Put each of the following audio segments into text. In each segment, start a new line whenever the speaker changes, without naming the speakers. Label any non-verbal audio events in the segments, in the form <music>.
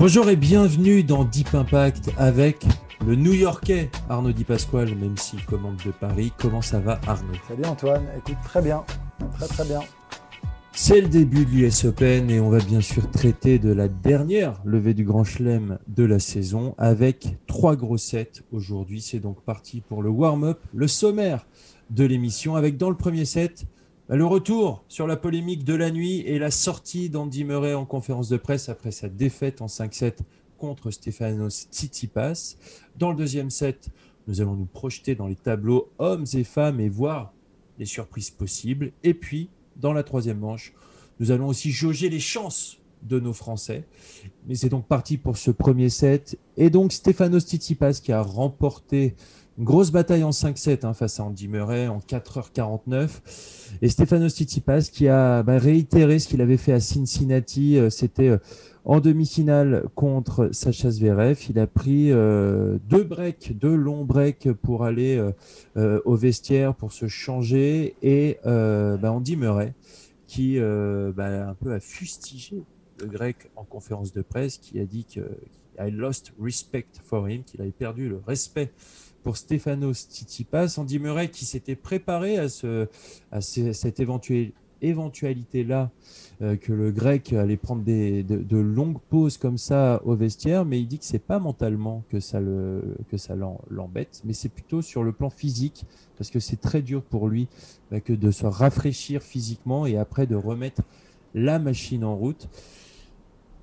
Bonjour et bienvenue dans Deep Impact avec le New-Yorkais Arnaud Di Pasquale, même s'il commande de Paris. Comment ça va Arnaud?
Salut Antoine, écoute très bien, très très bien.
C'est le début de l'US Open et on va bien sûr traiter de la dernière levée du Grand Chelem de la saison avec trois gros sets aujourd'hui. C'est donc parti pour le warm-up, le sommaire de l'émission avec dans le premier set le retour sur la polémique de la nuit et la sortie d'Andy Murray en conférence de presse après sa défaite en 5-7 contre Stefanos Tsitsipas. Dans le deuxième set, nous allons nous projeter dans les tableaux hommes et femmes et voir les surprises possibles. Et puis, dans la troisième manche, nous allons aussi jauger les chances de nos Français. Mais c'est donc parti pour ce premier set. Et donc Stefanos Tsitsipas qui a remporté une grosse bataille en 5-7 hein, face à Andy Murray en 4h49. Et Stefanos Tsitsipas qui a bah, réitéré ce qu'il avait fait à Cincinnati. Euh, c'était euh, en demi-finale contre Sacha Zverev. Il a pris euh, deux breaks, deux longs breaks pour aller au vestiaire, pour se changer. Et bah, Andy Murray qui bah, un peu a fustigé le grec en conférence de presse, qui a dit que I lost respect for him, qu'il avait perdu le respect pour Stefanos Tsitsipas. Andy Murray qui s'était préparé à, ce, à cette éventualité-là, euh, que le grec allait prendre de, longues pauses comme ça au vestiaire, mais il dit que c'est pas mentalement que ça le que ça l'embête, mais c'est plutôt sur le plan physique, parce que c'est très dur pour lui bah, que de se rafraîchir physiquement et après de remettre la machine en route.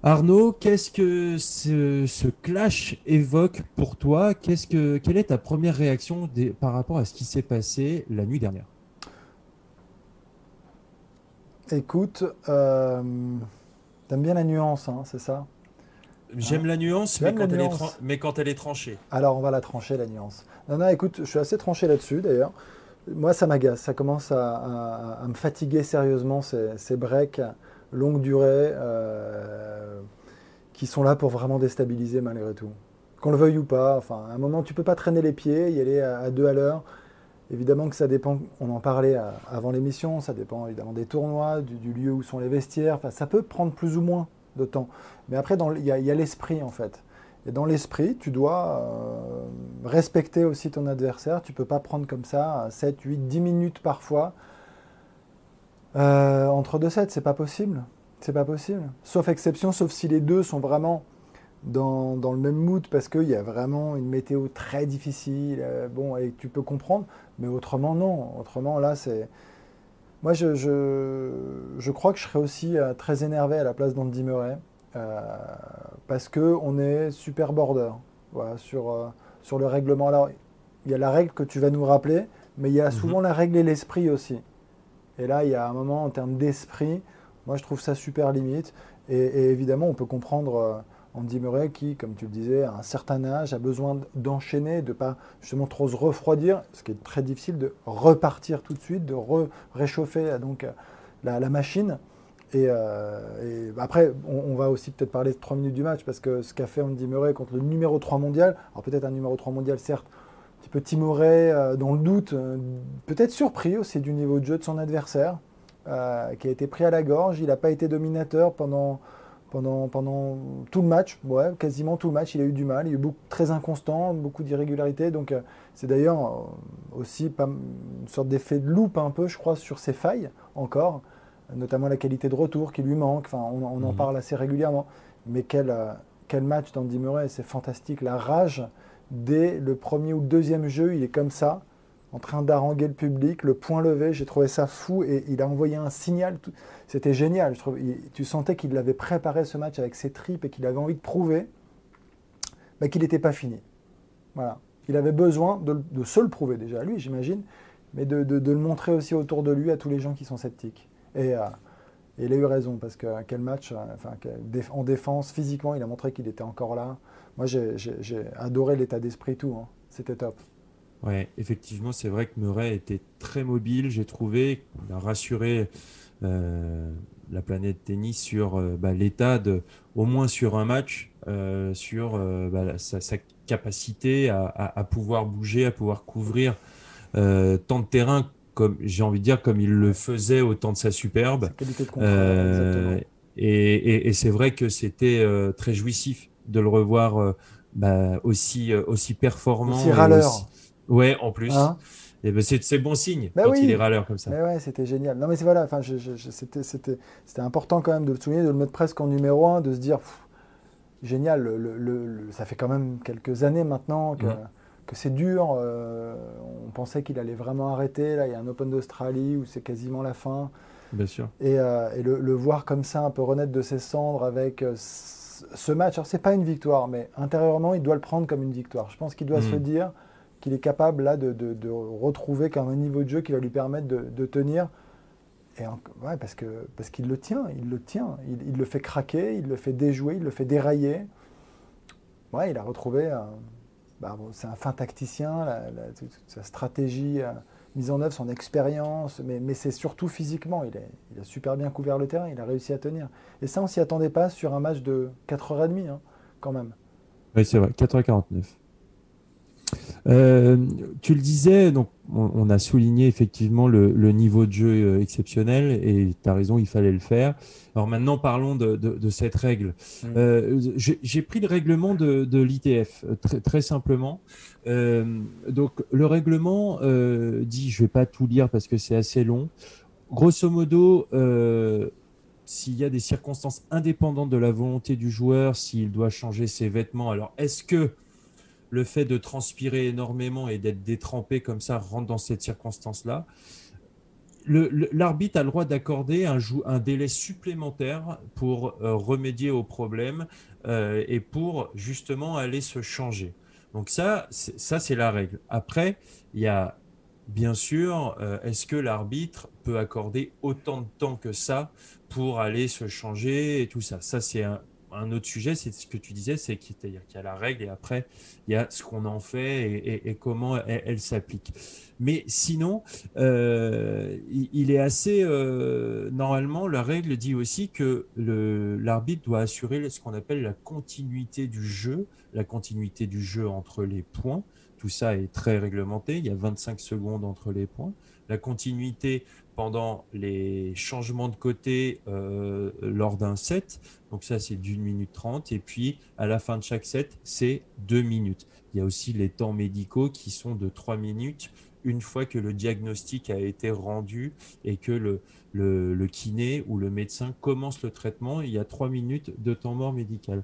Arnaud, qu'est-ce que ce, clash évoque pour toi? Qu'est-ce que, Quelle est ta première réaction par rapport à ce qui s'est passé la nuit dernière?
Écoute, euh, t'aimes bien la nuance, hein, c'est ça?
J'aime la nuance, mais quand, Est mais quand, Elle est tranchée.
Alors on va la trancher, la nuance. Non, non, écoute, je suis assez tranché là-dessus d'ailleurs. Moi, ça m'agace, ça commence à, me fatiguer sérieusement ces, ces breaks longue durée, euh, qui sont là pour vraiment déstabiliser malgré tout. Qu'on le veuille ou pas, enfin, à un moment, tu peux pas traîner les pieds, y aller à, deux à l'heure. Évidemment que ça dépend, on en parlait avant l'émission, ça dépend évidemment des tournois, du, lieu où sont les vestiaires, enfin, ça peut prendre plus ou moins de temps. Mais après, il y a, l'esprit en fait. Et dans l'esprit, tu dois euh, respecter aussi ton adversaire. Tu peux pas prendre comme ça 7, 8, 10 minutes parfois euh, entre deux sets, c'est pas possible. C'est pas possible. Sauf exception, sauf si les deux sont vraiment dans, le même mood parce qu'il y a vraiment une météo très difficile. Euh, bon, et tu peux comprendre, mais autrement, non. Autrement, là, c'est. Moi, je, je, crois que je serais aussi euh, très énervé à la place d'Andy Murray parce qu'on est super border voilà, sur, sur le règlement. Alors, il y a la règle que tu vas nous rappeler, mais il y a mhm. souvent la règle et l'esprit aussi. Et là, il y a un moment en termes d'esprit, moi je trouve ça super limite. Et, évidemment, on peut comprendre euh, Andy Murray qui, comme tu le disais, à un certain âge, a besoin d'enchaîner, de ne pas justement trop se refroidir, ce qui est très difficile, de repartir tout de suite, de réchauffer euh, donc, euh, la, machine. Et, après, on, va aussi peut-être parler de 3 minutes du match, parce que ce qu'a fait Andy Murray contre le numéro 3 mondial, alors peut-être un numéro 3 mondial, certes, petit peu timoré, euh, dans le doute, euh, peut-être surpris aussi du niveau de jeu de son adversaire, euh, qui a été pris à la gorge. Il n'a pas été dominateur pendant, pendant, pendant tout le match, ouais, quasiment tout le match. Il a eu du mal, il a eu beaucoup, très inconstant, beaucoup d'irrégularités. Donc c'est d'ailleurs aussi pas, une sorte d'effet de loupe un peu, je crois, sur ses failles encore, notamment la qualité de retour qui lui manque. Enfin, on, en mhm. parle assez régulièrement. Mais quel, quel match d'Andy Murray, c'est fantastique. La rage dès le premier ou le deuxième jeu, il est comme ça, en train d'haranguer le public, le point levé, j'ai trouvé ça fou et il a envoyé un signal. C'était génial. Tu sentais qu'il avait préparé ce match avec ses tripes et qu'il avait envie de prouver qu'il n'était pas fini. Voilà. Il avait besoin de, se le prouver déjà, lui, j'imagine, mais de, le montrer aussi autour de lui à tous les gens qui sont sceptiques. Et, euh, il a eu raison, parce que quel match, enfin, en défense, physiquement, il a montré qu'il était encore là. Moi, j'ai adoré l'état d'esprit, tout. Hein. C'était top.
Ouais, effectivement, c'est vrai que Murray était très mobile, j'ai trouvé. Il a rassuré euh, la planète tennis sur euh, bah, l'état de, au moins sur un match, euh, sur bah, sa, capacité à, pouvoir bouger, à pouvoir couvrir tant de terrain comme j'ai envie de dire comme il le faisait au temps de sa superbe. et, c'est vrai que c'était très jouissif de le revoir bah, aussi aussi performant.
Aussi râleur.
Ouais, en plus. Hein ben c'est bon signe bah quand il est râleur comme ça.
Mais ouais, c'était génial. Non mais voilà, enfin, c'était important quand même de le souligner, de le mettre presque en numéro un, de se dire génial. Le, ça fait quand même quelques années maintenant que, que c'est dur. Euh, on pensait qu'il allait vraiment arrêter. Là, il y a un Open d'Australie où c'est quasiment la fin.
Bien sûr.
Et, euh, et le, voir comme ça, un peu renaître de ses cendres avec euh, ce match. Alors c'est pas une victoire, mais intérieurement, il doit le prendre comme une victoire. Je pense qu'il doit se hmm. dire qu'il est capable là de, retrouver comme un niveau de jeu qui va lui permettre de, tenir. Et ouais, parce que parce qu'il le tient, il le tient, il, le fait craquer, il le fait déjouer, il le fait dérailler. Ouais, il a retrouvé. Bah, c'est un fin tacticien, sa stratégie euh, mise en œuvre, son expérience, mais, mais c'est surtout physiquement. Il, a super bien couvert le terrain, il a réussi à tenir. Et ça, on s'y attendait pas sur un match de 4h30, hein, quand même.
Oui, c'est vrai, 4h49. Euh, tu le disais, donc on, a souligné effectivement le, niveau de jeu euh, exceptionnel et tu as raison, il fallait le faire. Alors maintenant, parlons de, cette règle. Mm. Euh, j'ai pris le règlement de, l'ITF très, très, simplement. donc le règlement dit, je vais pas tout lire parce que c'est assez long. Grosso modo, s'il y a des circonstances indépendantes de la volonté du joueur, s'il doit changer ses vêtements, alors est-ce que le fait de transpirer énormément et d'être détrempé comme ça rentre dans cette circonstance-là. L'arbitre a le droit d'accorder un, délai supplémentaire pour euh, remédier au problème euh, et pour justement aller se changer. Donc ça, ça c'est la règle. Après, il y a bien sûr, euh, est-ce que l'arbitre peut accorder autant de temps que ça pour aller se changer et tout ça? Ça, c'est un autre sujet, c'est ce que tu disais, c'est qu'il y a la règle et après, il y a ce qu'on en fait et, comment elle, s'applique. Mais sinon, euh, il, est assez... Euh, normalement, la règle dit aussi que l'arbitre doit assurer ce qu'on appelle la continuité du jeu, la continuité du jeu entre les points. Tout ça est très réglementé, il y a 25 secondes entre les points. La continuité pendant les changements de côté euh, lors d'un set. Donc ça, c'est d'une minute trente. Et puis, à la fin de chaque set, c'est deux minutes. Il y a aussi les temps médicaux qui sont de trois minutes une fois que le diagnostic a été rendu et que le, kiné ou le médecin commence le traitement, il y a trois minutes de temps mort médical.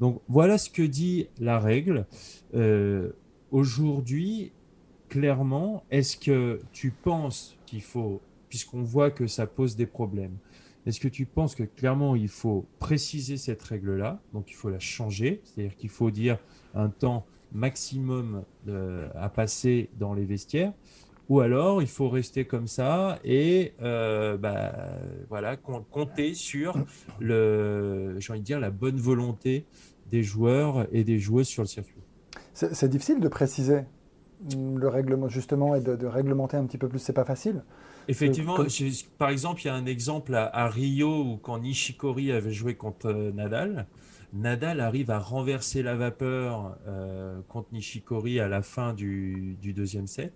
Donc voilà ce que dit la règle. Euh, aujourd'hui, clairement, est-ce que tu penses qu'il faut puisqu'on voit que ça pose des problèmes. Est-ce que tu penses que clairement il faut préciser cette règle-là, donc il faut la changer, c'est-à-dire qu'il faut dire un temps maximum à passer dans les vestiaires, ou alors il faut rester comme ça et euh, bah, voilà compter sur le, j'ai envie de dire la bonne volonté des joueurs et des joueuses sur le circuit.
C'est difficile de préciser le règlement justement et de, de réglementer un petit peu plus. C'est pas facile.
Effectivement, par exemple, il y a un exemple à, Rio où quand Nishikori avait joué contre euh, Nadal, Nadal arrive à renverser la vapeur euh, contre Nishikori à la fin du, deuxième set.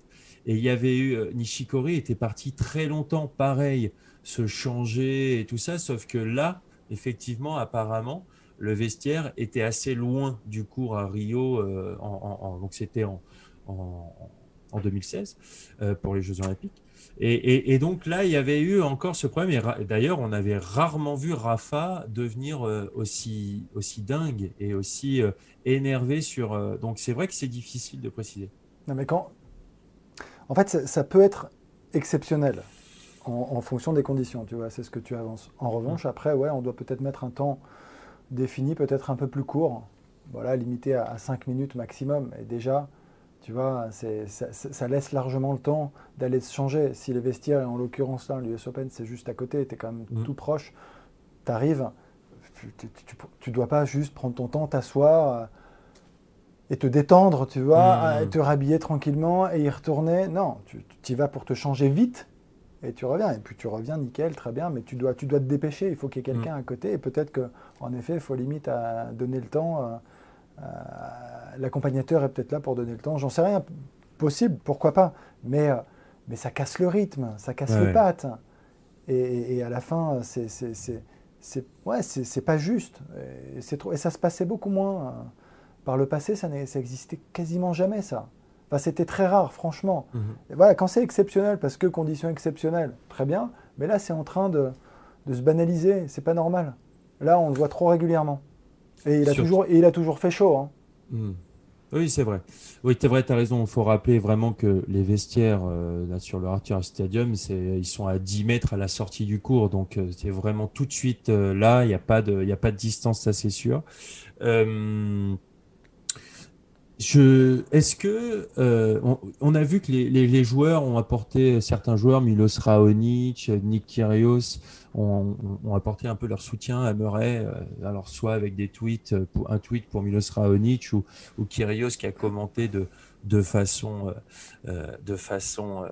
Et il y avait eu euh, Nishikori était parti très longtemps, pareil, se changer et tout ça, sauf que là, effectivement, apparemment, le vestiaire était assez loin du cours à Rio, donc c'était en, en, 2016 pour les Jeux Olympiques. Et, donc là, il y avait eu encore ce problème. Et d'ailleurs, on avait rarement vu Rafa devenir euh, aussi, aussi dingue et aussi euh, énervé sur. Euh, donc c'est vrai que c'est difficile de préciser.
Non, mais quand. En fait, ça, peut être exceptionnel en, fonction des conditions, tu vois, c'est ce que tu avances. En revanche, mmh. après, ouais, on doit peut-être mettre un temps défini, peut-être un peu plus court, voilà, limité à, à 5 minutes maximum. Et déjà, Tu vois, ça, laisse largement le temps d'aller se changer. Si les vestiaires, et en l'occurrence là, l'US Open, c'est juste à côté, tu es quand même mm. tout proche, tu arrives, tu ne dois pas juste prendre ton temps, t'asseoir euh, et te détendre, tu vois, mm. et te rhabiller tranquillement et y retourner. Non, tu y vas pour te changer vite et tu reviens. Et puis tu reviens nickel, très bien, mais tu dois, tu dois te dépêcher. Il faut qu'il y ait quelqu'un mm. à côté. Et peut-être qu'en effet, il faut limite à donner le temps. Euh, euh, l'accompagnateur est peut-être là pour donner le temps. J'en sais rien. Possible, pourquoi pas. Mais, euh, mais ça casse le rythme, ça casse les pattes. Et, à la fin, c'est ouais, c'est pas juste. Et, trop, et ça se passait beaucoup moins. Par le passé, ça n'existait quasiment jamais, ça. Enfin, c'était très rare, franchement. Mhm. voilà, quand c'est exceptionnel, parce que conditions exceptionnelles, très bien. Mais là, c'est en train de, de se banaliser. C'est pas normal. Là, on le voit trop régulièrement. Et il a, toujours, et il a toujours fait chaud. Hein.
Hmm. Oui, c'est vrai. Oui, c'est vrai, tu as raison. Il faut rappeler vraiment que les vestiaires euh, sur le Arthur Stadium, ils sont à 10 mètres à la sortie du cours. Donc, euh, c'est vraiment tout de suite euh, là. Il n'y a, pas de, a pas de distance, ça c'est sûr. Est-ce que on, a vu que les, joueurs ont apporté certains joueurs, Milos Raonic, Nick Kyrgios, ont, apporté un peu leur soutien à Murray, euh, alors soit avec des tweets, euh, un tweet pour Milos Raonic ou, ou Kyrgios qui a commenté de, façon, euh, de façon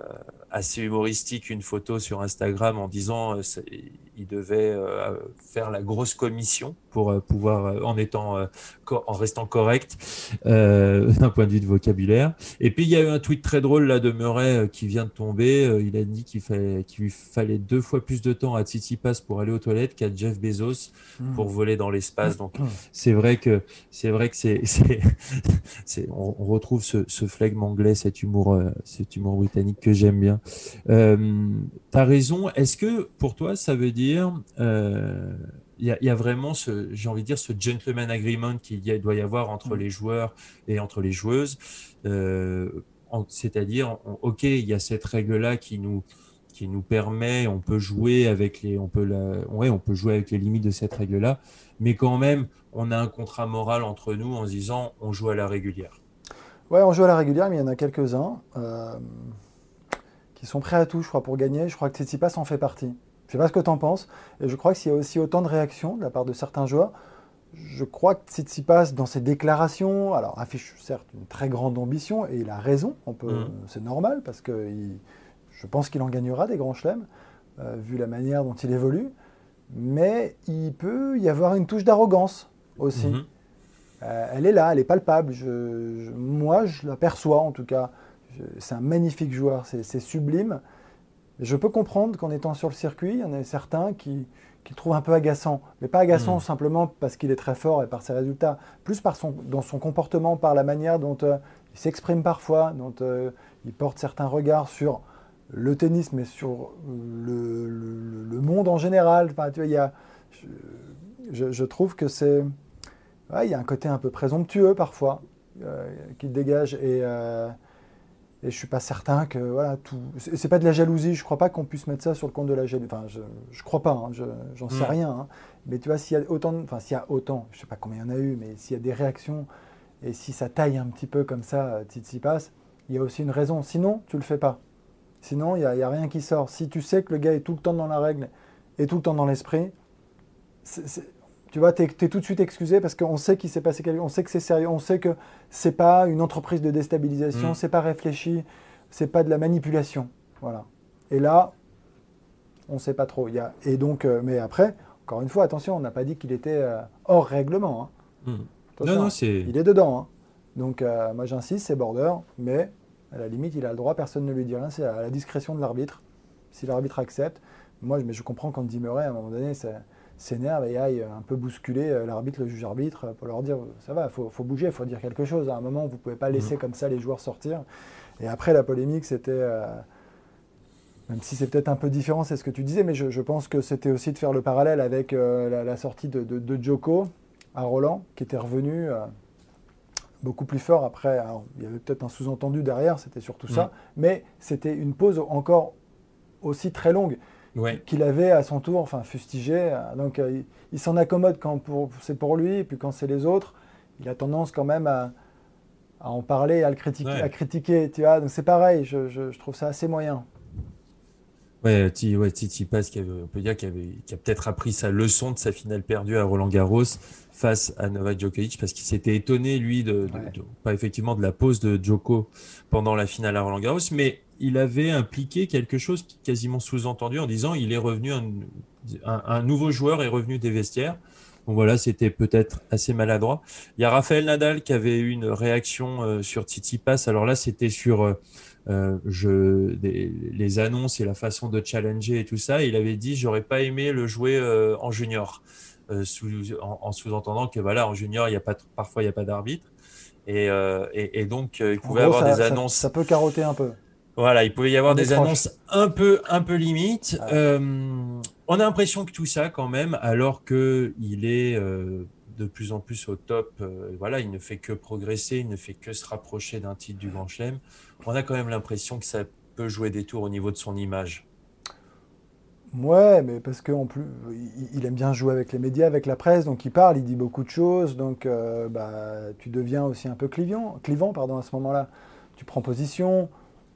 assez humoristique une photo sur Instagram en disant il devait faire la grosse commission pour pouvoir en étant en restant correct <laughs> d'un point de vue de vocabulaire. Et puis il y a eu un tweet très drôle là de Murray qui vient de tomber. il a dit qu'il fallait qu'il lui fallait deux fois plus de temps à Tsitsipas pour aller aux toilettes qu'à Jeff Bezos hmm. pour voler dans l'espace. Donc hmm. c'est vrai que c'est vrai que c'est <laughs> on, on, retrouve ce, ce flegme anglais, cet humour, euh, cet humour britannique que j'aime bien. Euh, tu as raison. Est-ce que pour toi, ça veut dire, il euh, y, a vraiment ce, j'ai envie de dire, ce gentleman agreement qu'il doit y avoir entre mm. les joueurs et entre les joueuses C'est-à-dire, ok, il y a cette règle-là qui nous qui nous permet, on peut jouer avec les, on peut la, ouais, on peut jouer avec les limites de cette règle-là, mais quand même, on a un contrat moral entre nous en se disant, on joue à la régulière.
Ouais, on joue à la régulière, mais il y en a quelques-uns euh, qui sont prêts à tout, je crois, pour gagner. Je crois que Tsitsipas en fait partie. Je ne sais pas ce que tu en penses. Et je crois que s'il y a aussi autant de réactions de la part de certains joueurs, je crois que Tsitsipas, dans ses déclarations, alors affiche certes une très grande ambition, et il a raison, on peut, mmh. c'est normal, parce que je pense qu'il en gagnera des grands chelems, euh, vu la manière dont il évolue, mais il peut y avoir une touche d'arrogance aussi. Mmh. Euh, elle est là, elle est palpable. moi, je l'aperçois en tout cas. C'est un magnifique joueur, c'est sublime. Je peux comprendre qu'en étant sur le circuit, il y en a certains qui, le trouvent un peu agaçant. Mais pas agaçant hmm. simplement parce qu'il est très fort et par ses résultats, plus par son, dans son comportement, par la manière dont euh, il s'exprime parfois, dont euh, il porte certains regards sur le tennis, mais sur le, monde en général. Enfin, tu vois, il y a, je trouve que c'est il y a un côté un peu présomptueux parfois euh, qui dégage et, euh, et je suis pas certain que voilà tout. C'est pas de la jalousie. Je crois pas qu'on puisse mettre ça sur le compte de la jalousie. Enfin, je, je crois pas. Hein, j'en sais mm. rien. Hein. Mais tu vois, s'il y a autant, enfin s'il y a autant, je sais pas combien il y en a eu, mais s'il y a des réactions et si ça taille un petit peu comme ça, passe, il y a aussi une raison. Sinon, tu le fais pas. Sinon, il n'y a, a, rien qui sort. Si tu sais que le gars est tout le temps dans la règle et tout le temps dans l'esprit, tu vois, tu es, tout de suite excusé parce qu'on sait qu'il s'est passé quelque chose, on sait que c'est sérieux, on sait que c'est pas une entreprise de déstabilisation, mm. c'est pas réfléchi, c'est pas de la manipulation. Voilà. Et là, on sait pas trop. Il y a, et donc, euh, mais après, encore une fois, attention, on n'a pas dit qu'il était euh, hors règlement. Hein.
Mm. Non, non, c'est...
Il est dedans. Hein. Donc, euh, moi j'insiste, c'est border, mais à la limite, il a le droit, personne ne lui dit rien, c'est à la discrétion de l'arbitre. Si l'arbitre accepte, moi, mais je comprends quand Murray, à un moment donné, c'est s'énerve et aille un peu bousculer euh, l'arbitre, le juge-arbitre, pour leur dire ça va, il faut, bouger, il faut dire quelque chose. À un moment, vous ne pouvez pas laisser mhm. comme ça les joueurs sortir. Et après, la polémique, c'était. Euh, même si c'est peut-être un peu différent, c'est ce que tu disais, mais je, pense que c'était aussi de faire le parallèle avec euh, la, sortie de, de, Joko à Roland, qui était revenu beaucoup plus fort après. il y avait peut-être un sous-entendu derrière, c'était surtout ça, mhm. mais c'était une pause encore aussi très longue qu'il avait à son tour, enfin fustigé. Donc euh, il, s'en accommode quand c'est pour lui, et puis quand c'est les autres, il a tendance quand même à, à en parler, à le critiquer, à critiquer, tu vois. Donc c'est pareil, je, je, trouve ça assez moyen.
Ouais, Titi ouais, Pass, on peut dire, qui, a peut-être appris sa leçon de sa finale perdue à Roland Garros face à Novak Djokovic, parce qu'il s'était étonné, lui, de, pas effectivement de la pause de Djoko pendant la finale à Roland Garros, mais il avait impliqué quelque chose quasiment sous-entendu en disant il est revenu, un, un, nouveau joueur est revenu des vestiaires. Donc voilà, c'était peut-être assez maladroit. Il y a Raphaël Nadal qui avait eu une réaction euh, sur Titi Pass. Alors là, c'était sur euh, euh, je, les annonces et la façon de challenger et tout ça. Il avait dit j'aurais pas aimé le jouer euh, en junior, sous, en, sous-entendant que voilà en junior il y a pas parfois il y a pas d'arbitre et, et, donc il pouvait avoir des annonces.
Ça, peut carotter un peu.
Voilà, il pouvait y avoir des annonces un peu un peu limite. on a l'impression que tout ça quand même, alors que il est de plus en plus au top. voilà, il ne fait que progresser, il ne fait que se rapprocher d'un titre du Grand Chelem on a quand même l'impression que ça peut jouer des tours au niveau de son image.
Ouais, mais parce qu'en plus, il aime bien jouer avec les médias, avec la presse, donc il parle, il dit beaucoup de choses, donc euh, bah, tu deviens aussi un peu clivant, clivant pardon, à ce moment-là. Tu prends position,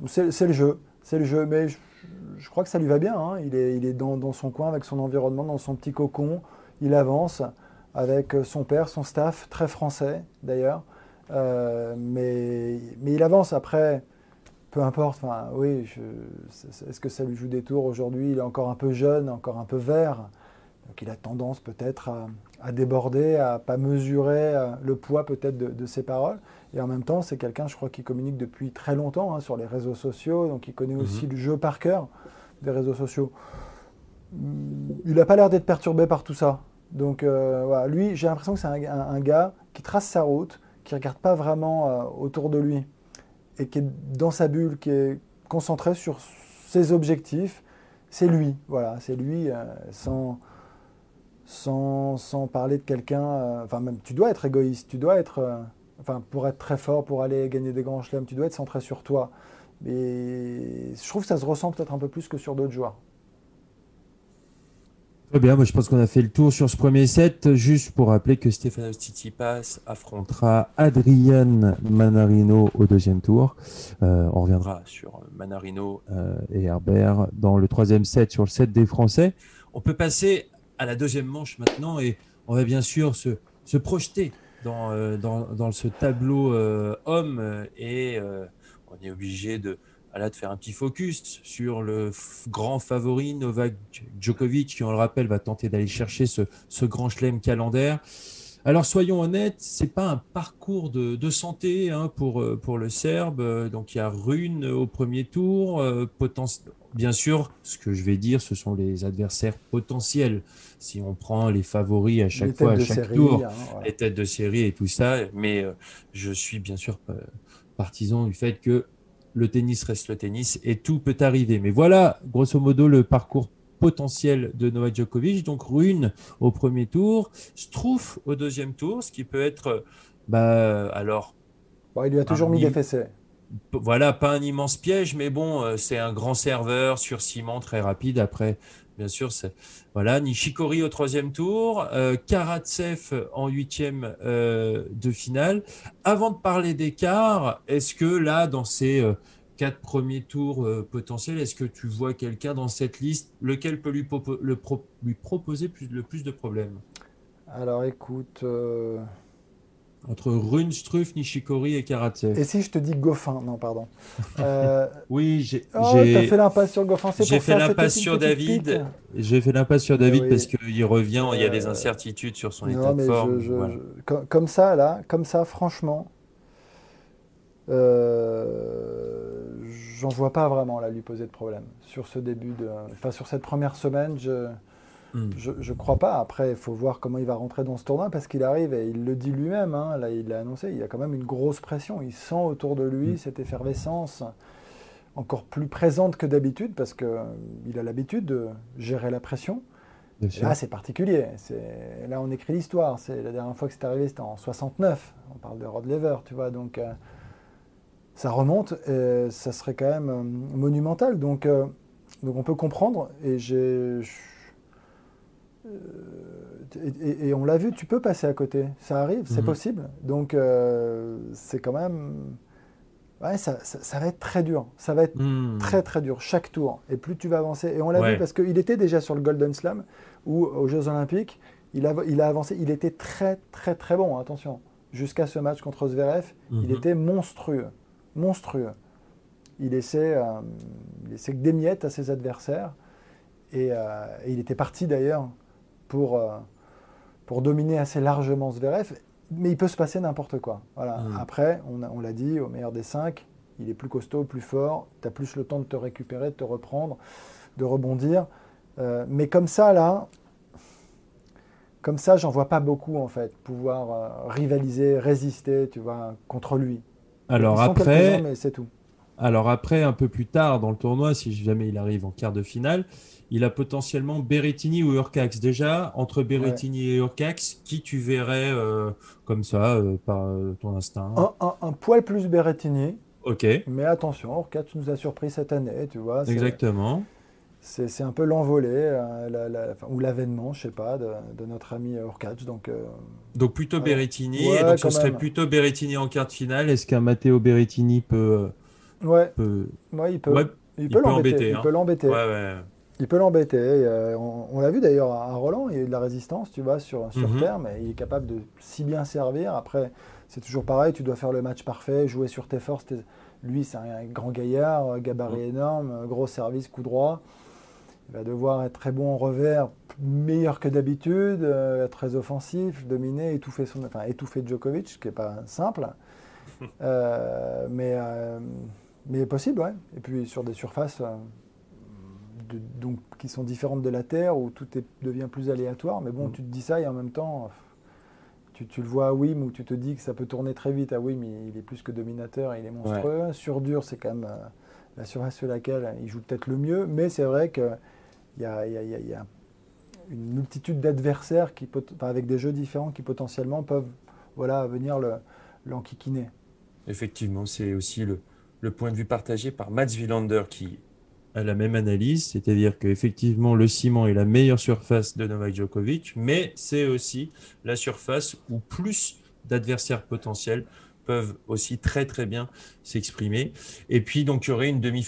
c'est le jeu, c'est le jeu, mais je, crois que ça lui va bien. Hein. Il est, dans, son coin, avec son environnement, dans son petit cocon, il avance avec son père, son staff, très français d'ailleurs, euh, mais, mais il avance après peu importe, enfin, oui, est-ce que ça lui joue des tours aujourd'hui? Il est encore un peu jeune, encore un peu vert, donc il a tendance peut-être à, déborder, à pas mesurer euh, le poids peut-être de, ses paroles. Et en même temps, c'est quelqu'un, je crois, qui communique depuis très longtemps hein, sur les réseaux sociaux, donc il connaît mhm. aussi le jeu par cœur des réseaux sociaux. Il n'a pas l'air d'être perturbé par tout ça. Donc euh, voilà, lui, j'ai l'impression que c'est un, gars qui trace sa route, qui ne regarde pas vraiment euh, autour de lui et qui est dans sa bulle, qui est concentré sur ses objectifs, c'est lui. Voilà, c'est lui, euh, sans, sans, sans, parler de quelqu'un. Euh, enfin, même, tu dois être égoïste, tu dois être. Euh, enfin, pour être très fort, pour aller gagner des grands chelems, tu dois être centré sur toi. Mais je trouve que ça se ressent peut-être un peu plus que sur d'autres joueurs.
Très bien, moi je pense qu'on a fait le tour sur ce premier set. Juste pour rappeler que Stefanos Tsitsipas affrontera Adrian Manarino au deuxième tour. Euh, on reviendra sur Manarino et Herbert dans le troisième set, sur le set des Français. On peut passer à la deuxième manche maintenant et on va bien sûr se, projeter dans, euh, dans, ce tableau homme et on est obligé de de faire un petit focus sur le grand favori Novak Djokovic, qui, on le rappelle, va tenter d'aller chercher ce, grand chelem calendaire. Alors soyons honnêtes, c'est pas un parcours de, santé hein, pour, euh, pour le Serbe. Donc il y a Rune au premier tour. Euh, bien sûr, ce que je vais dire, ce sont les adversaires potentiels. Si on prend les favoris à chaque fois, à chaque tour, hein, les têtes de série et tout ça. Mais euh, je suis bien sûr partisan du fait que le tennis reste le tennis et tout peut arriver. Mais voilà, grosso modo, le parcours potentiel de Novak Djokovic. Donc Rune au premier tour, Struff au deuxième tour, ce qui peut être, bah, alors.
il lui a toujours mis des fessées.
Voilà, pas un immense piège, mais bon, euh, c'est un grand serveur sur ciment très rapide. Après, bien sûr, c'est voilà Nishikori au troisième tour, euh, Karatsev en huitième euh, de finale. Avant de parler d'écart, est-ce que là, dans ces quatre premiers tours potentiels, est-ce que tu vois quelqu'un dans cette liste, lequel peut lui, proposer le plus de problèmes?
Alors, écoute.
Entre Rune, Struff, Nishikori et Karatsev.
Et si je te dis Goffin Non, pardon. <laughs> Euh...
oui, j'ai.
Oh, t'as fait l'impasse sur Goffin,
J'ai fait l'impasse sur David. J'ai fait l'impasse sur David parce qu'il revient, il y a des euh, incertitudes sur son état de forme.
comme, ça, là, comme ça, franchement, euh, j'en vois pas vraiment là lui poser de problème sur ce début de. Enfin, sur cette première semaine, je. Hmm. Je ne crois pas. Après, il faut voir comment il va rentrer dans ce tournoi parce qu'il arrive et il le dit lui-même. Hein, là, il l'a annoncé. Il y a quand même une grosse pression. Il sent autour de lui hmm. cette effervescence encore plus présente que d'habitude parce qu'il euh, a l'habitude de gérer la pression. Là, c'est particulier. Là, on écrit l'histoire. C'est la dernière fois que c'est arrivé, c'était en 69. On parle de Rod Lever, tu vois. Donc, euh, ça remonte et ça serait quand même euh, monumental. Donc, donc, on peut comprendre. Et j'ai et, on l'a vu, tu peux passer à côté. Ça arrive, c'est mhm. possible. Donc, euh, c'est quand même. Ouais, ça, ça, va être très dur. Ça va être hmm. très, très dur chaque tour. Et plus tu vas avancer. Et on l'a vu parce qu'il était déjà sur le Golden Slam ou aux Jeux Olympiques. Il a, il a avancé. Il était très, très, très bon. Attention. Jusqu'à ce match contre Zverev, il mhm. était monstrueux. Monstrueux. Il laissait, euh, il laissait que des miettes à ses adversaires. Et, euh, et il était parti d'ailleurs pour, euh, pour dominer assez largement Zverev. Mais il peut se passer n'importe quoi. Voilà. Mm. Après, on, on l'a dit, au meilleur des cinq, il est plus costaud, plus fort, tu as plus le temps de te récupérer, de te reprendre, de rebondir. Euh, mais comme ça, là, comme ça, j'en vois pas beaucoup, en fait, pouvoir euh, rivaliser, résister, tu vois, contre lui.
Alors après, c'est tout. Alors après, un peu plus tard dans le tournoi, si jamais il arrive en quart de finale, il a potentiellement Berrettini ou Urcax. Déjà, entre Berrettini et Urcax, qui tu verrais euh, comme ça, euh, par euh, ton instinct?
Un, poil plus Berrettini.
Ok.
Mais attention, Urcax nous a surpris cette année, tu vois.
Exactement.
C'est un peu l'envolée ou l'avènement, je sais pas, de, notre ami Urcax. Donc,
donc plutôt Berrettini, et donc ce serait plutôt Berrettini en quart de finale. Est-ce qu'un Matteo Berrettini peut.
Ouais. il peut. il, peut l'embêter. Il peut l'embêter.
Ouais, ouais.
Il peut l'embêter. Euh, on, l'a vu d'ailleurs à Roland, il y a eu de la résistance, tu vois, sur, sur mhm. terre, mais il est capable de si bien servir. Après, c'est toujours pareil, tu dois faire le match parfait, jouer sur tes forces. Lui, c'est un grand gaillard, euh, gabarit mhm. énorme, euh, gros service, coup droit. Il va devoir être très bon en revers, meilleur que d'habitude, très offensif, dominer, étouffer, son, enfin, étouffer Djokovic, ce qui n'est pas simple. <laughs> mais, mais possible, ouais. Et puis sur des surfaces donc, qui sont différentes de la Terre, où tout devient plus aléatoire. Mais bon, mm. tu te dis ça et en même temps, tu, le vois à Wim, où tu te dis que ça peut tourner très vite. À Wim, il, est plus que dominateur, il est monstrueux. Sur dur, c'est quand même euh, la surface sur laquelle il joue peut-être le mieux. Mais c'est vrai qu'il y a, une multitude d'adversaires qui, avec des jeux différents qui potentiellement peuvent voilà, venir l'enquiquiner.
Effectivement, c'est aussi le, le point de vue partagé par Mats Wilander qui la même analyse, c'est-à-dire qu'effectivement le ciment est la meilleure surface de Novak Djokovic, mais c'est aussi la surface où plus d'adversaires potentiels peuvent aussi très très bien s'exprimer. Et puis donc il y aurait une demi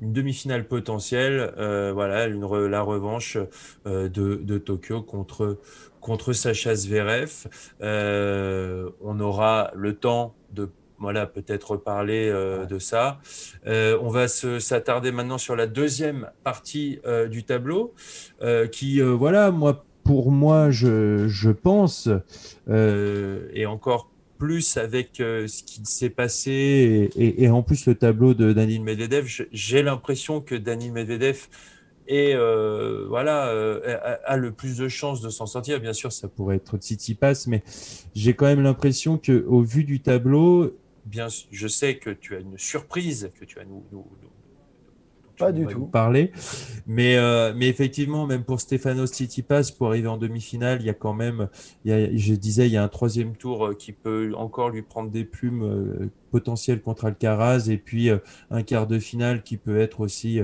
une demi-finale potentielle, euh, voilà, une la revanche euh, de, de, Tokyo contre contre Sacha Zverev. Euh, on aura le temps de voilà, peut-être parler euh, de ça. Euh, on va s'attarder maintenant sur la deuxième partie euh, du tableau, qui, voilà, moi, pour moi, je, je pense, et encore plus avec ce qui s'est passé, et, en plus le tableau de Daniel Medvedev, j'ai l'impression que Daniel Medvedev et voilà a, le plus de chances de s'en sortir. Bien sûr, ça pourrait être Tsitsipas, mais j'ai quand même l'impression que au vu du tableau, bien, je sais que tu as une surprise que tu as nous, nous,
pas du tout.
parler, mais euh, mais effectivement, même pour Stefanos Tsitsipas, pour arriver en demi-finale, il y a quand même, il y a, je disais, il y a un troisième tour euh, qui peut encore lui prendre des plumes euh, potentielles contre Alcaraz, et puis un quart de finale qui peut être aussi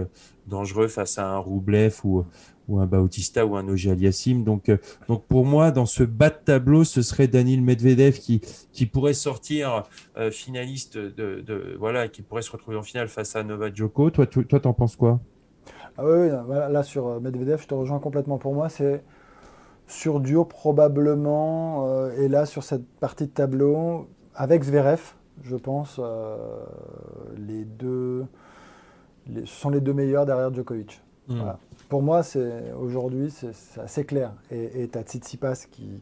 dangereux face à un Roublev ou ou un Bautista ou un Ogier Aliassim. Donc, euh, donc pour moi, dans ce bas de tableau, ce serait Daniel Medvedev qui, pourrait sortir euh, finaliste de, de, voilà, qui pourrait se retrouver en finale face à Novak Djoko. Toi, tu, toi, t'en penses quoi?
Ah oui, là sur euh, Medvedev, je te rejoins complètement. Pour moi, c'est sur duo probablement, et là sur cette partie de tableau avec Zverev, je pense, les deux, ce sont les deux meilleurs derrière Djokovic. Voilà pour moi, c'est aujourd'hui, c'est assez clair. Et tu as Tsitsipas qui,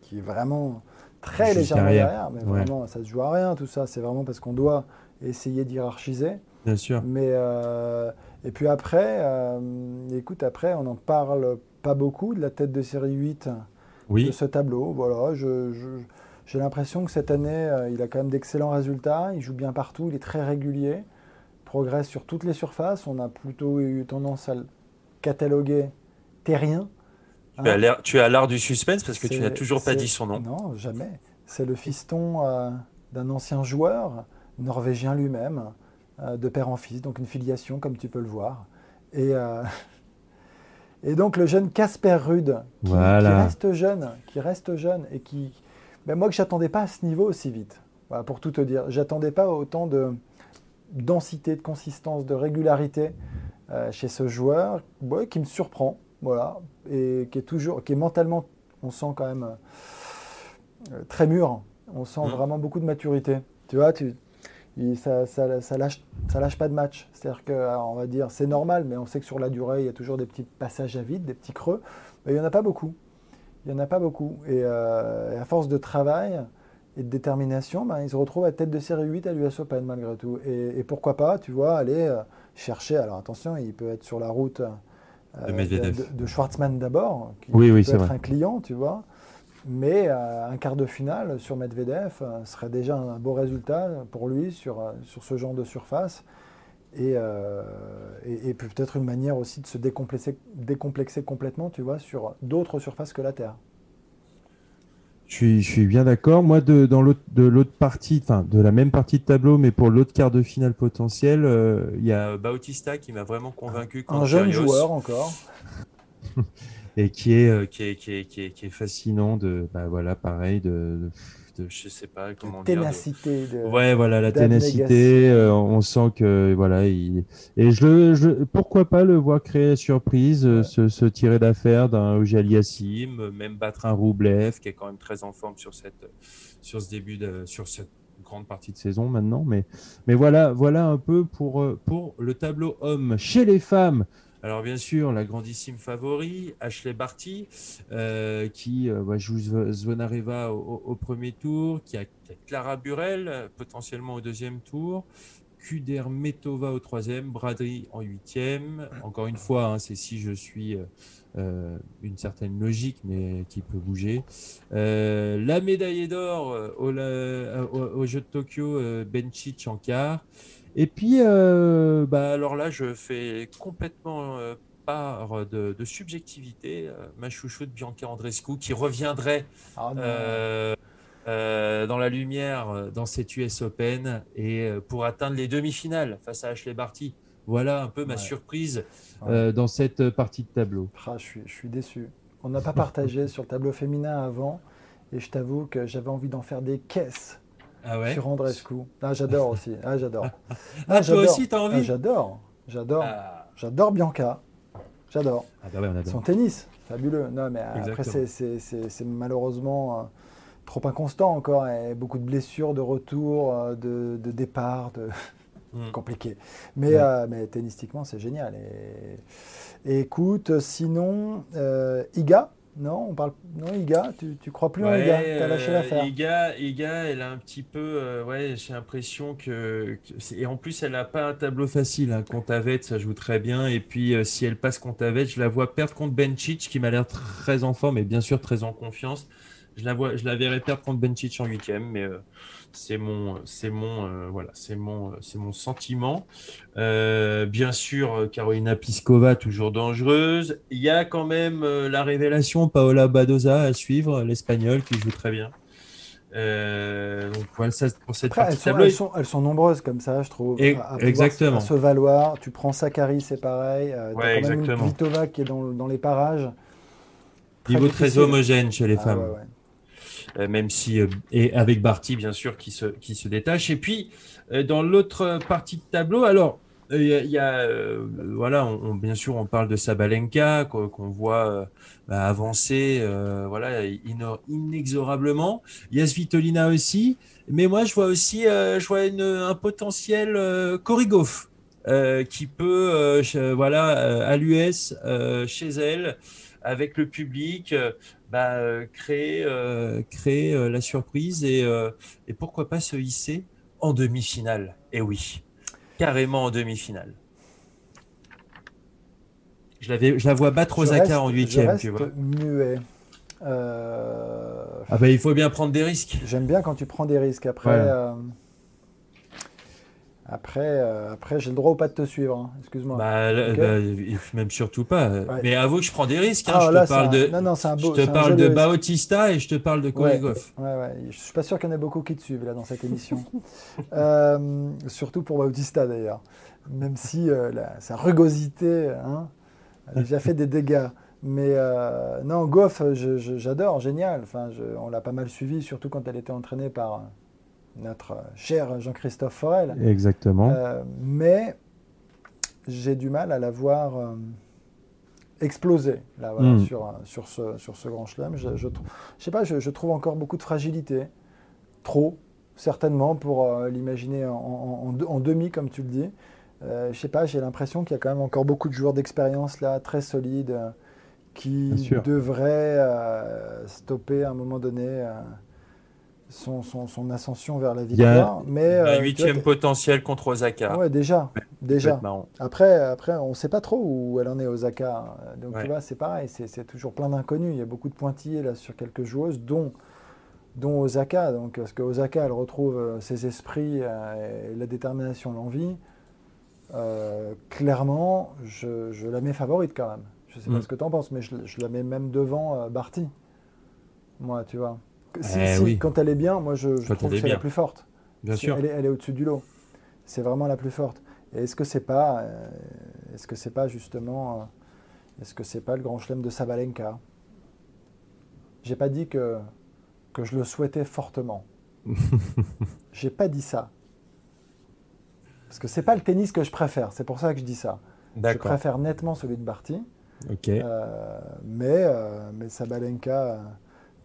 qui, est vraiment très légèrement derrière, mais vraiment, ça se joue à rien, tout ça. C'est vraiment parce qu'on doit essayer d'hierarchiser.
Bien sûr.
Mais, euh, et puis après, euh, écoute, après, on n'en parle pas beaucoup de la tête de série 8 de ce tableau. Voilà, je, j'ai l'impression que cette année, euh, il a quand même d'excellents résultats. Il joue bien partout, il est très régulier, progresse sur toutes les surfaces. On a plutôt eu tendance à catalogué terrien.
Hein. Tu as l'art du suspense parce que tu n'as toujours pas dit son nom.
Non, jamais. C'est le fiston euh, d'un ancien joueur norvégien lui-même, euh, de père en fils, donc une filiation comme tu peux le voir. Et, euh, <laughs> Et donc le jeune Casper Rude, qui, reste jeune, qui reste jeune et qui, ben moi que j'attendais pas à ce niveau aussi vite. pour tout te dire, j'attendais pas autant de densité, de consistance, de régularité euh, chez ce joueur, qui me surprend, voilà, et qui est toujours, qui est mentalement, on sent quand même euh, très mûr. On sent mmh. vraiment beaucoup de maturité. Tu vois, tu, ça, ça, lâche, ça lâche pas de match. C'est-à-dire que, on va dire, c'est normal, mais on sait que sur la durée, il y a toujours des petits passages à vide, des petits creux. Mais il n'y en a pas beaucoup. Il n'y en a pas beaucoup. Euh, et, à force de travail et de détermination, ben, il se retrouve à tête de série 8 à l'US Open malgré tout. Et, pourquoi pas, tu vois, aller euh, chercher. Alors attention, il peut être sur la route euh, de, de, Schwartzmann d'abord, qui oui, oui, peut être un client, tu vois. Mais euh, un quart de finale sur Medvedev serait déjà un beau résultat pour lui sur, sur ce genre de surface. Et, et, peut-être une manière aussi de se décomplexer, décomplexer complètement, tu vois, sur d'autres surfaces que la Terre.
Je suis, je suis bien d'accord. Moi, de, dans l'autre, de l'autre partie, enfin, de la même partie de tableau, mais pour l'autre quart de finale potentiel, il y a Bautista qui m'a vraiment convaincu.
Un jeune joueur encore. <laughs>
et qui est, euh, qui est, qui est, qui est, qui est fascinant de, bah voilà, pareil, de, de, je sais pas comment
dire. Ténacité.
De... Ouais, voilà, la ténacité. Euh, on sent que, voilà, il... et je, je, pourquoi pas le voir créer la surprise, euh, se, se, tirer d'affaire d'un Ojal Yassim, même battre un Roublev, qui est quand même très en forme sur cette, sur ce début de, sur cette grande partie de saison maintenant. Mais, mais voilà, voilà un peu pour, pour le tableau homme. Chez les femmes, alors bien sûr, la grandissime favori, Ashley Barty, euh, qui euh, bah, joue Zvonareva au, premier tour, qui a, Clara Burel potentiellement au deuxième tour, Kudermetova au troisième, Bradry en huitième. Encore une fois, hein, c'est si je suis euh, une certaine logique, mais qui peut bouger. la médaille d'or au, jeu de Tokyo, Benchich en quart. Et puis, euh, bah, alors là, je fais complètement euh, part de, subjectivité. Euh, ma chouchoute Bianca Andrescu qui reviendrait ah dans la lumière dans cette US Open et pour atteindre les demi-finales face à Ashley Barty. Voilà un peu ma surprise dans cette partie de tableau.
Ah, je, suis, je suis déçu. On n'a pas partagé sur le tableau féminin avant et je t'avoue que j'avais envie d'en faire des caisses ah ouais sur Andrescu. Ah, j'adore aussi. Ah, j'adore. <laughs>
Ah, toi aussi, t'as envie
ah, J'adore. J'adore. Ah. J'adore Bianca. J'adore. Ah bah Son tennis, fabuleux. Non, mais après, c'est malheureusement euh, trop inconstant encore. Et beaucoup de blessures, de retour, euh, de, de départ, de... <laughs> Hmm. compliqué. Mais, euh, mais tennistiquement, c'est génial. Et, écoute, sinon, Iga, non, on parle. Non, Iga, tu, tu crois plus en Iga T'as lâché euh, l'affaire.
Iga, Iga, elle a un petit peu. Euh, ouais, j'ai l'impression que, Et en plus, elle n'a pas un tableau facile. Hein. Contre Avet, ça joue très bien. Et puis, euh, si elle passe contre Avet, je la vois perdre contre Benchich, qui m'a l'air très en forme et bien sûr très en confiance. Je la, vois, je la verrai perdre contre Benchich en huitième, mais c'est mon, c'est mon, euh, voilà, c'est mon, c'est mon sentiment. Euh, bien sûr, Carolina Pliskova toujours dangereuse. Il y a quand même euh, la révélation Paola Badoza à suivre, l'espagnol qui joue très bien. donc voilà, ça pour cette
Après, elles, sont, elles, sont, elles, sont, nombreuses comme ça, je trouve.
exactement.
se valoir. Tu prends Sakari, c'est pareil. Euh, ouais, quand même Vitova qui est dans, dans les parages.
Niveau très homogène chez les ah, femmes. Ouais, euh, même si euh, et avec Barty bien sûr qui se qui se détache. Et puis euh, dans l'autre partie de tableau, alors il y a, voilà, on, bien sûr, on parle de Sabalenka qu'on voit bah, avancer, voilà, inexorablement. Il y a Svitolina aussi, mais moi je vois aussi, je vois un potentiel Korigov qui peut, voilà, à l'US, chez elle, avec le public, bah, euh, créer, euh, créer euh, la surprise et, et, pourquoi pas se hisser en demi-finale. Et oui, carrément en demi-finale. Je, je la vois battre Osaka en huitième, tu vois.
Muet.
Ah bah il faut bien prendre des risques.
J'aime bien quand tu prends des risques. Après, après, euh, après j'ai le droit ou pas de te suivre, hein. excuse-moi.
Bah, bah, même surtout pas. Mais avoue que je prends des risques. Hein. Ah, je te parle de, non, non, un beau, je te parle de Bautista et je te parle de Korigov.
Ouais, ouais, Je suis pas sûr qu'il y en ait beaucoup qui te suivent là dans cette émission. <laughs> euh, surtout pour Bautista d'ailleurs. Même si euh, sa rugosité hein, a déjà fait des dégâts. Mais non, Goff, j'adore, génial. Enfin, on l'a pas mal suivi, surtout quand elle était entraînée par notre cher Jean-Christophe Forel.
Exactement.
mais j'ai du mal à la voir exploser là, hmm. sur, sur, ce, sur ce grand chelem. Je, je, sais pas, je, trouve encore beaucoup de fragilité. Trop, certainement, pour euh, l'imaginer en, en, demi, comme tu le dis. Euh, je sais pas, j'ai l'impression qu'il y a quand même encore beaucoup de joueurs d'expérience là, très solides, euh, qui devraient stopper à un moment donné son, son, ascension vers la victoire.
Il mais, un huitième potentiel contre Osaka.
Ouais, déjà. déjà. Après, après, on ne sait pas trop où elle en est, Osaka. Donc tu vois, c'est pareil, c'est toujours plein d'inconnus. Il y a beaucoup de pointillés là sur quelques joueuses, dont, dont Osaka. Donc, parce que Osaka, elle retrouve euh, ses esprits, euh, la détermination, l'envie. Euh, clairement, je, la mets favorite quand même. Je ne sais pas mm. ce que tu en penses, mais je, la mets même devant Barty. Moi, tu vois. Eh quand elle est bien, moi je, trouve que c'est la plus forte.
Bien sûr.
Elle est, au-dessus du lot. C'est vraiment la plus forte. Et est-ce que c'est pas, euh, est-ce que c'est pas justement, euh, est-ce que c'est pas le grand chelem de Sabalenka? J'ai pas dit que que je le souhaitais fortement. <laughs> J'ai pas dit ça. Parce que c'est pas le tennis que je préfère. C'est pour ça que je dis ça. Je préfère nettement celui de Barty.
Ok.
Euh, mais mais Sabalenka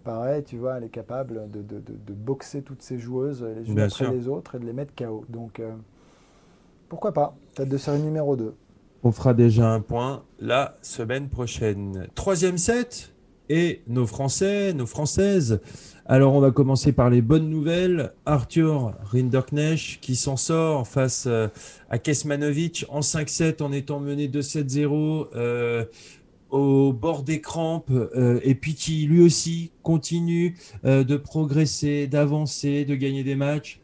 pareil, tu vois, elle est capable de, boxer toutes ces joueuses les unes après les autres et de les mettre KO. Donc, euh, pourquoi pas? Tête de série numéro 2.
On fera déjà un point la semaine prochaine. Troisième set et nos Français, nos Françaises. Alors, on va commencer par les bonnes nouvelles. Arthur Rinderknecht qui s'en sort face euh, à Kesmanovic en 5-7 en étant mené 2-7-0 au bord des crampes euh, et puis qui lui aussi continue euh, de progresser, d'avancer, de gagner des matchs.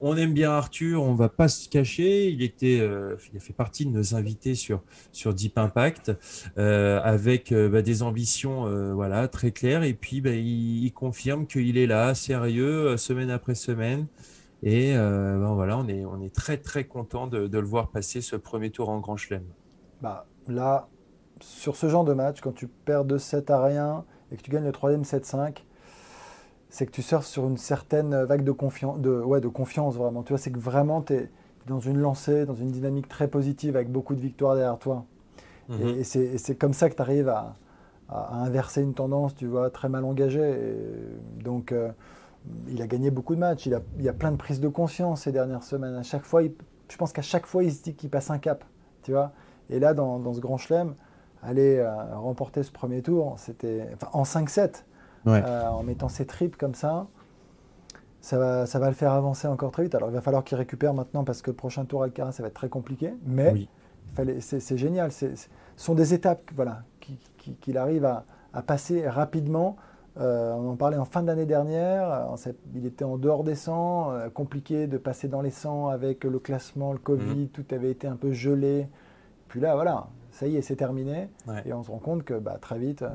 On aime bien Arthur, on va pas se cacher. Il était, euh, il a fait partie de nos invités sur sur Deep Impact avec bah, des ambitions, voilà, très claires. Et puis, bah, il, confirme qu'il est là, sérieux, semaine après semaine. Et ben, voilà, on est on est très très content de, de, le voir passer ce premier tour en Grand Chelem.
Bah là, sur ce genre de match, quand tu perds 2-7 à rien et que tu gagnes le troisième 7-5, c'est que tu surfes sur une certaine vague de, confiance, de, ouais, de confiance vraiment. Tu vois, c'est que vraiment tu es dans une lancée, dans une dynamique très positive avec beaucoup de victoires derrière toi. Mhm. Et, c'est comme ça que tu arrives à, inverser une tendance, tu vois, très mal engagée. donc, euh, il a gagné beaucoup de matchs. Il, a, y a plein de prises de conscience ces dernières semaines. À chaque fois, je pense qu'à chaque fois, il se dit qu'il passe un cap, tu vois. Et là, dans, dans ce grand chelem, aller euh, remporter ce premier tour, c'était en 5-7, euh, en mettant ses tripes comme ça, ça va, ça va le faire avancer encore très vite. Alors il va falloir qu'il récupère maintenant parce que le prochain tour Alcaraz, ça va être très compliqué, mais c'est génial. Ce sont des étapes voilà, qu'il arrive à, passer rapidement. Euh, on en parlait en fin d'année dernière. Il était en dehors des 100, compliqué de passer dans les 100 avec le classement, le Covid, mhm. tout avait été un peu gelé. Puis là, voilà, ça y est, c'est terminé. Et on se rend compte que bah, très vite, euh,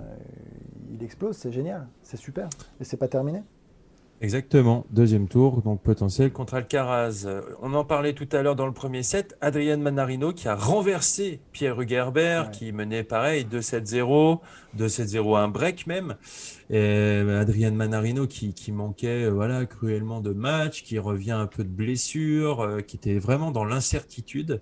il explose, c'est génial, c'est super. Et c'est pas terminé.
Exactement, deuxième tour, donc potentiel contre Alcaraz. On en parlait tout à l'heure dans le premier set, Adrian Manarino qui a renversé Pierre Hugerbert, qui menait pareil 2-7-0, 2-7-0 un break même. Et Adrian Manarino qui, qui, manquait euh, voilà cruellement de match, qui revient un peu de blessure, euh, qui était vraiment dans l'incertitude.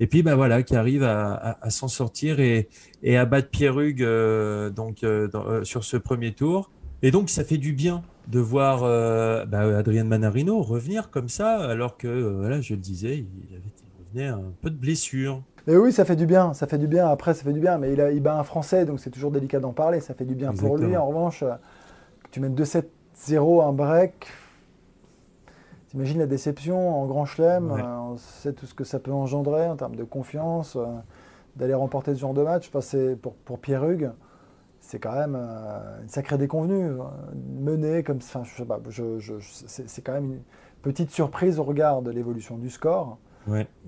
Et puis, bah voilà, qui arrive à, s'en sortir et, à battre Pierre Hugues euh, donc, euh, euh, sur ce premier tour. Et donc, ça fait du bien de voir bah, Adrien Manarino revenir comme ça, alors que, voilà, je le disais, il, avait, revenait un peu de blessure.
Et oui, ça fait du bien, ça fait du bien. Après, ça fait du bien, mais il, a, il bat un Français, donc c'est toujours délicat d'en parler. Ça fait du bien pour lui. En revanche, tu mets 2-7-0, un break, T'imagines la déception en grand chelem, euh, on sait tout ce que ça peut engendrer en termes de confiance, euh, d'aller remporter ce genre de match. Enfin, pour, pour Pierre Hugues, c'est quand même euh, une sacrée déconvenue. mener comme ça, je sais pas, c'est quand même une petite surprise au regard de l'évolution du score.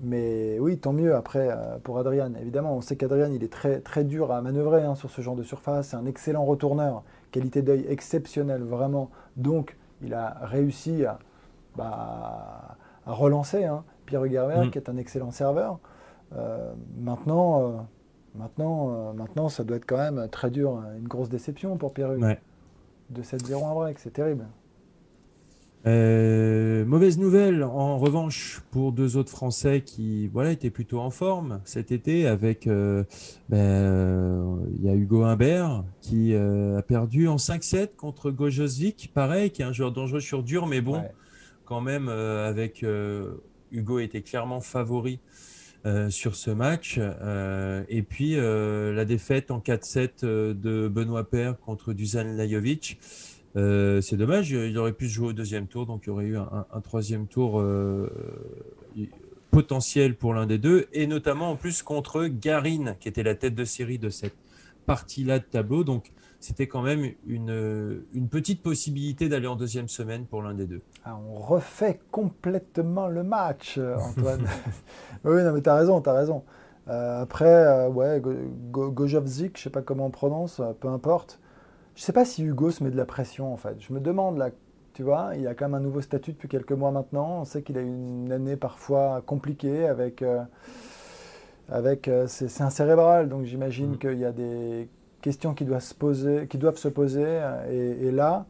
Mais oui, tant mieux après pour Adrian. Évidemment, on sait qu'Adrian, il est très, très dur à manœuvrer hein, sur ce genre de surface. C'est un excellent retourneur, qualité d'œil exceptionnelle, vraiment. Donc, il a réussi à bah, à relancer hein. Pierre Gerber, mm. qui est un excellent serveur. Euh, maintenant, euh, Maintenant, maintenant, ça doit être quand même très dur, hein, une grosse déception pour Pierre
ouais.
De 7-0 en break, c'est terrible.
Euh, mauvaise nouvelle en revanche pour deux autres Français qui voilà étaient plutôt en forme cet été avec euh, ben, il y a Hugo Humbert qui euh, a perdu en 5-7 contre Gojosvik pareil qui est un joueur dangereux sur dur mais bon quand même avec Hugo était clairement favori sur ce match et puis la défaite en 4-7 de Benoît Père contre Dusan Lajovic euh, c'est dommage, il aurait pu se jouer au deuxième tour, donc il y aurait eu un, troisième tour euh, potentiel pour l'un des deux, et notamment en plus contre Garin, qui était la tête de série de cette partie-là de tableau. Donc c'était quand même une, une petite possibilité d'aller en deuxième semaine pour l'un des deux.
Ah, on refait complètement le match, <laughs> Antoine. oui, non, mais tu as raison, tu as raison. Euh, après, ouais, Gojovzik, je sais pas comment on prononce, peu importe. Je ne sais pas si Hugo se met de la pression en fait. Je me demande là, tu vois, il a quand même un nouveau statut depuis quelques mois maintenant. On sait qu'il a eu une année parfois compliquée avec. Euh, avec euh, c'est un cérébral, donc j'imagine mm. qu'il y a des questions qui doivent se poser. Qui poser et, là,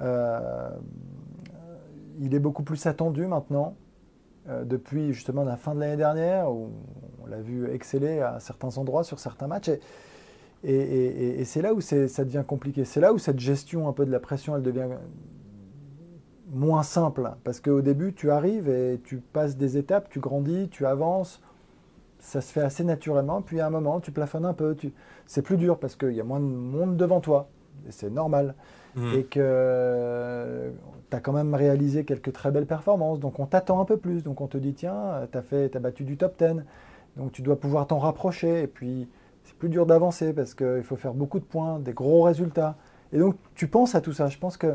euh, il est beaucoup plus attendu maintenant. depuis justement la fin de l'année dernière, où on l'a vu exceller à certains endroits sur certains matchs. Et, et, c'est là où ça devient compliqué. C'est là où cette gestion un peu de la pression, elle devient moins simple. Parce qu'au début, tu arrives et tu passes des étapes, tu grandis, tu avances. Ça se fait assez naturellement. Puis à un moment, tu plafonnes un peu. C'est plus dur parce qu'il y a moins de monde devant toi. Et c'est normal. Mmh. Et que tu as quand même réalisé quelques très belles performances. Donc on t'attend un peu plus. Donc on te dit, tiens, tu as, as battu du top 10. Donc tu dois pouvoir t'en rapprocher. Et puis c'est plus dur d'avancer parce qu'il faut faire beaucoup de points, des gros résultats. Et donc, tu penses à tout ça. Je pense que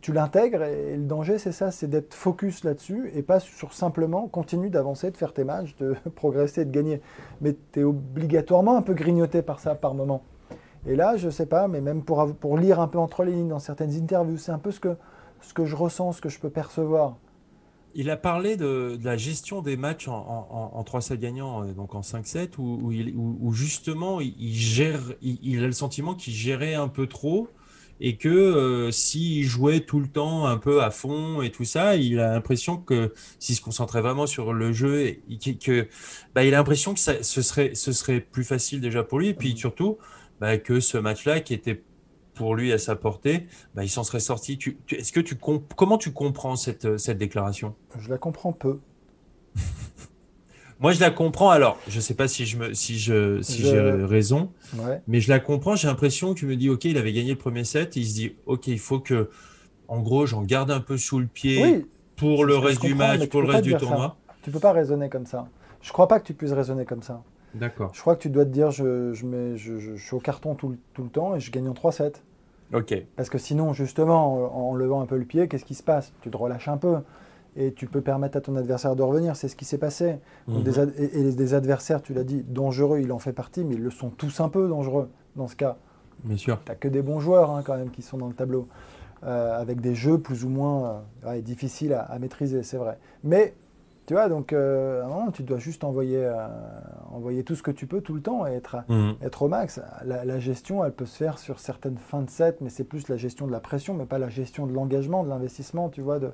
tu l'intègres et le danger, c'est ça, c'est d'être focus là-dessus et pas sur simplement continuer d'avancer, de faire tes matchs, de <laughs> progresser, de gagner. Mais tu es obligatoirement un peu grignoté par ça par moment. Et là, je sais pas, mais même pour, pour lire un peu entre les lignes dans certaines interviews, c'est un peu ce que, ce que je ressens, ce que je peux percevoir.
Il a parlé de, la gestion des matchs en, en, 3 7 gagnants, euh, donc en 5-7, où, justement il, gère, il, a le sentiment qu'il gérait un peu trop et que euh, s'il jouait tout le temps un peu à fond et tout ça, il a l'impression que s'il se concentrait vraiment sur le jeu, et, que, bah, il a l'impression que ça, ce, serait, ce serait plus facile déjà pour lui. Et puis surtout, bah, que ce match-là, qui était pour lui à sa portée, bah, il s'en serait sorti. est-ce que tu comment tu comprends cette, cette déclaration?
Je la comprends peu. <laughs>
Moi, je la comprends. Alors, je ne sais pas si je me, si je, si j'ai raison, mais je la comprends. J'ai l'impression que tu me dis, ok, il avait gagné le premier set. il se dit, ok, il faut que, en gros, j'en garde un peu sous le pied pour le reste du match, pour le reste du tournoi.
Tu peux pas raisonner comme ça. Je crois pas que tu puisses raisonner comme ça.
D'accord.
Je crois que tu dois te dire, je, je, mets, je, je, suis au carton tout, tout, le temps et je gagne en 3-7.
Ok.
Parce que sinon, justement, en, levant un peu le pied, qu'est-ce qui se passe? Tu te relâches un peu et tu peux permettre à ton adversaire de revenir. C'est ce qui s'est passé. Mhm. Des et, des adversaires, tu l'as dit, dangereux, il en fait partie, mais ils le sont tous un peu dangereux dans ce cas.
Bien sûr.
Tu n'as que des bons joueurs hein, quand même qui sont dans le tableau, euh, avec des jeux plus ou moins euh, difficiles à, à maîtriser, c'est vrai. Mais tu vois, donc euh, à un moment, tu dois juste envoyer, euh, envoyer tout ce que tu peux tout le temps et être, mhm. être au max. La, gestion, elle peut se faire sur certaines fins de set, mais c'est plus la gestion de la pression, mais pas la gestion de l'engagement, de l'investissement, tu vois, de,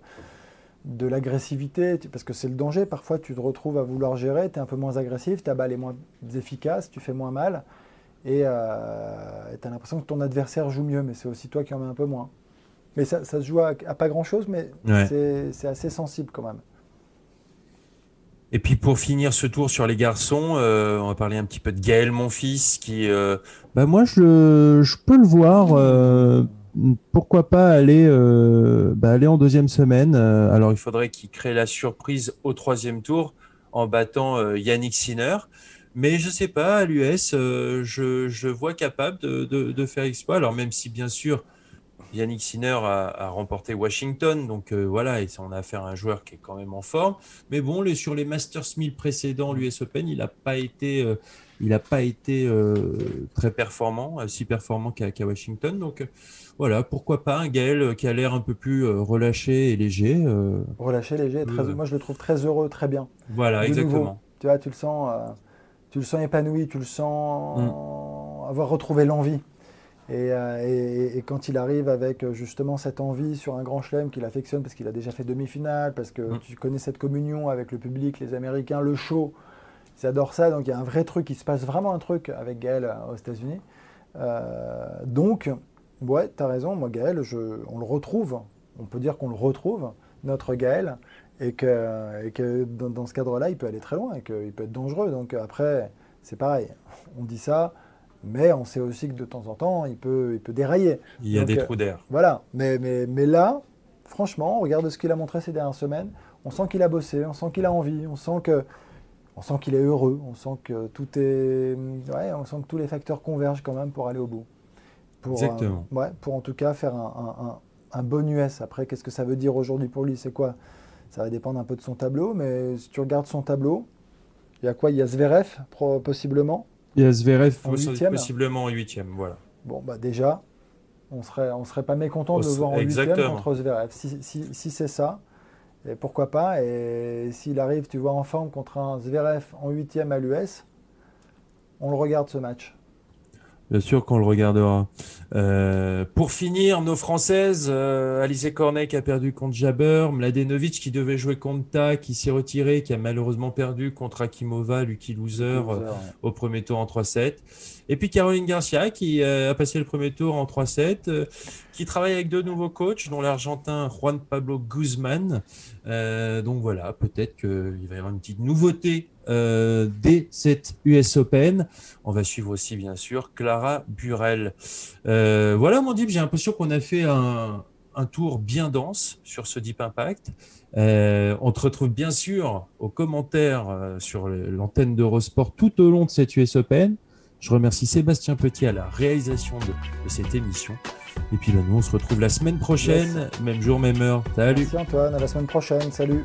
de l'agressivité, parce que c'est le danger. Parfois, tu te retrouves à vouloir gérer, tu es un peu moins agressif, ta balle est moins efficace, tu fais moins mal, et euh, tu as l'impression que ton adversaire joue mieux, mais c'est aussi toi qui en mets un peu moins. Mais ça, ça se joue à, pas grand-chose, mais c'est assez sensible quand même.
Et puis pour finir ce tour sur les garçons, euh, on va parler un petit peu de Gaël, mon fils, qui. Euh, bah moi, je, je, peux le voir. Euh, pourquoi pas aller, bah aller en deuxième semaine Alors il faudrait qu'il crée la surprise au troisième tour en battant Yannick Sinner. Mais je sais pas, à l'US, je, vois capable de, de, faire exploit. Alors même si bien sûr Yannick Sinner a, remporté Washington, donc euh, voilà, on a affaire à un joueur qui est quand même en forme. Mais bon, sur les Masters 1000 précédents, l'US Open, il n'a pas été, euh, il pas été euh, très performant, si performant qu'à Washington. Donc voilà, pourquoi pas un Gaël qui a l'air un peu plus relâché et léger.
relâché, léger, moi je le trouve très heureux, très bien.
Voilà, exactement.
Tu vois, tu le sens tu le sens épanoui, tu le sens mm. avoir retrouvé l'envie. Euh, et, quand il arrive avec euh, justement cette envie sur un grand chelem qu'il affectionne parce qu'il a déjà fait demi-finale, parce que mm. tu connais cette communion avec le public, les Américains, le show, ils adorent ça. Donc il y a un vrai truc, il se passe vraiment un truc avec Gaël euh, aux États-Unis. donc, ouais, tu as raison, moi Gaël, je, on le retrouve, on peut dire qu'on le retrouve, notre Gaël, et que, que dans, dans, ce cadre-là, il peut aller très loin et qu'il peut être dangereux. Donc après, c'est pareil, on dit ça mais on sait aussi que de temps en temps, il peut, il peut dérailler.
Il y a des trous d'air.
Voilà, mais, mais, mais là, franchement, on regarde ce qu'il a montré ces dernières semaines, on sent qu'il a bossé, on sent qu'il a envie, on sent que on sent qu'il est heureux, on sent que tout est, ouais, on sent que tous les facteurs convergent quand même pour aller au bout.
Pour, Exactement.
ouais, pour en tout cas faire un, un, un bon US. Après, qu'est-ce que ça veut dire aujourd'hui pour lui? C'est quoi? Ça va dépendre un peu de son tableau, mais si tu regardes son tableau, il y a quoi? Il y a Zverev, possiblement?
Il y a Zverev
possiblement en huitième, voilà.
Bon, bah déjà, on serait, on serait pas mécontent de le voir en huitième contre Zverev. Si, si, si c'est ça, et pourquoi pas Et s'il arrive, tu vois, en forme contre un Zverev en huitième à l'US, on le regarde ce match.
Bien sûr qu'on le regardera. Euh, pour finir, nos Françaises, euh, Alice Cornet qui a perdu contre Jabber, Mladenovic qui devait jouer contre Ta, qui s'est retiré, qui a malheureusement perdu contre Akimova, Lucky Loser, euh, au premier tour en 3-7. Et puis Caroline Garcia qui a passé le premier tour en 3-7, qui travaille avec deux nouveaux coachs, dont l'Argentin Juan Pablo Guzman. donc voilà, peut-être qu'il va y avoir une petite nouveauté euh, dès cette US Open. On va suivre aussi, bien sûr, Clara Burel. Euh, voilà, mon Deep, j'ai l'impression qu'on a fait un, tour bien dense sur ce Deep Impact. Euh, on te retrouve bien sûr aux commentaires sur l'antenne d'Eurosport tout au long de cette US Open. Je remercie Sébastien Petit à la réalisation de, cette émission. Et puis là, nous, on se retrouve la semaine prochaine, même jour, même heure. Salut.
Merci Antoine, à la semaine prochaine. Salut.